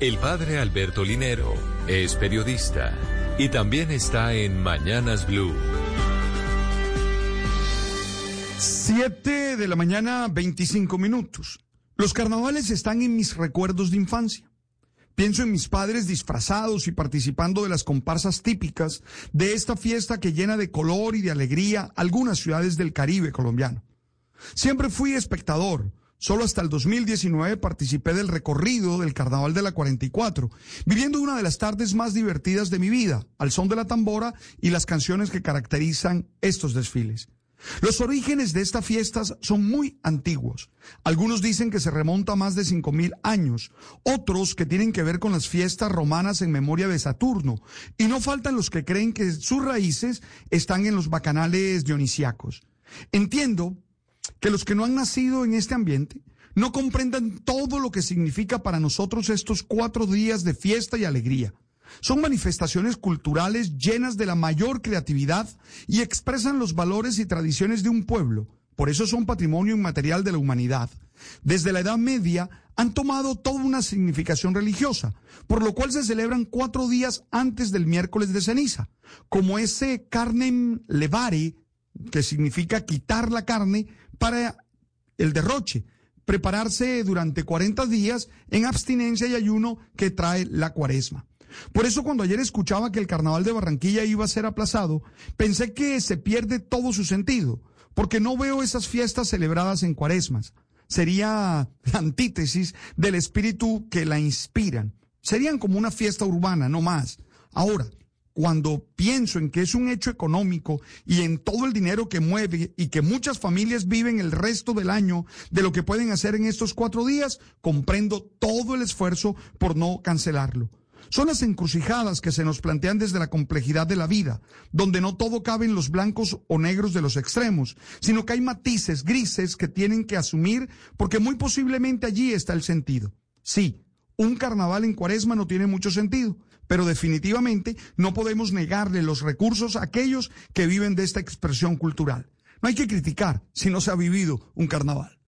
El padre Alberto Linero es periodista y también está en Mañanas Blue. Siete de la mañana, 25 minutos. Los carnavales están en mis recuerdos de infancia. Pienso en mis padres disfrazados y participando de las comparsas típicas de esta fiesta que llena de color y de alegría algunas ciudades del Caribe colombiano. Siempre fui espectador, Solo hasta el 2019 participé del recorrido del Carnaval de la 44, viviendo una de las tardes más divertidas de mi vida, al son de la tambora y las canciones que caracterizan estos desfiles. Los orígenes de estas fiestas son muy antiguos. Algunos dicen que se remonta a más de 5.000 años, otros que tienen que ver con las fiestas romanas en memoria de Saturno, y no faltan los que creen que sus raíces están en los bacanales dionisíacos. Entiendo que los que no han nacido en este ambiente no comprendan todo lo que significa para nosotros estos cuatro días de fiesta y alegría. Son manifestaciones culturales llenas de la mayor creatividad y expresan los valores y tradiciones de un pueblo. Por eso son patrimonio inmaterial de la humanidad. Desde la Edad Media han tomado toda una significación religiosa, por lo cual se celebran cuatro días antes del miércoles de ceniza, como ese carnem levare, que significa quitar la carne, para el derroche, prepararse durante 40 días en abstinencia y ayuno que trae la cuaresma. Por eso cuando ayer escuchaba que el carnaval de Barranquilla iba a ser aplazado, pensé que se pierde todo su sentido, porque no veo esas fiestas celebradas en cuaresmas. Sería la antítesis del espíritu que la inspiran. Serían como una fiesta urbana, no más. Ahora, cuando pienso en que es un hecho económico y en todo el dinero que mueve y que muchas familias viven el resto del año de lo que pueden hacer en estos cuatro días, comprendo todo el esfuerzo por no cancelarlo. Son las encrucijadas que se nos plantean desde la complejidad de la vida, donde no todo cabe en los blancos o negros de los extremos, sino que hay matices grises que tienen que asumir porque muy posiblemente allí está el sentido. Sí, un carnaval en cuaresma no tiene mucho sentido, pero definitivamente no podemos negarle los recursos a aquellos que viven de esta expresión cultural. No hay que criticar si no se ha vivido un carnaval.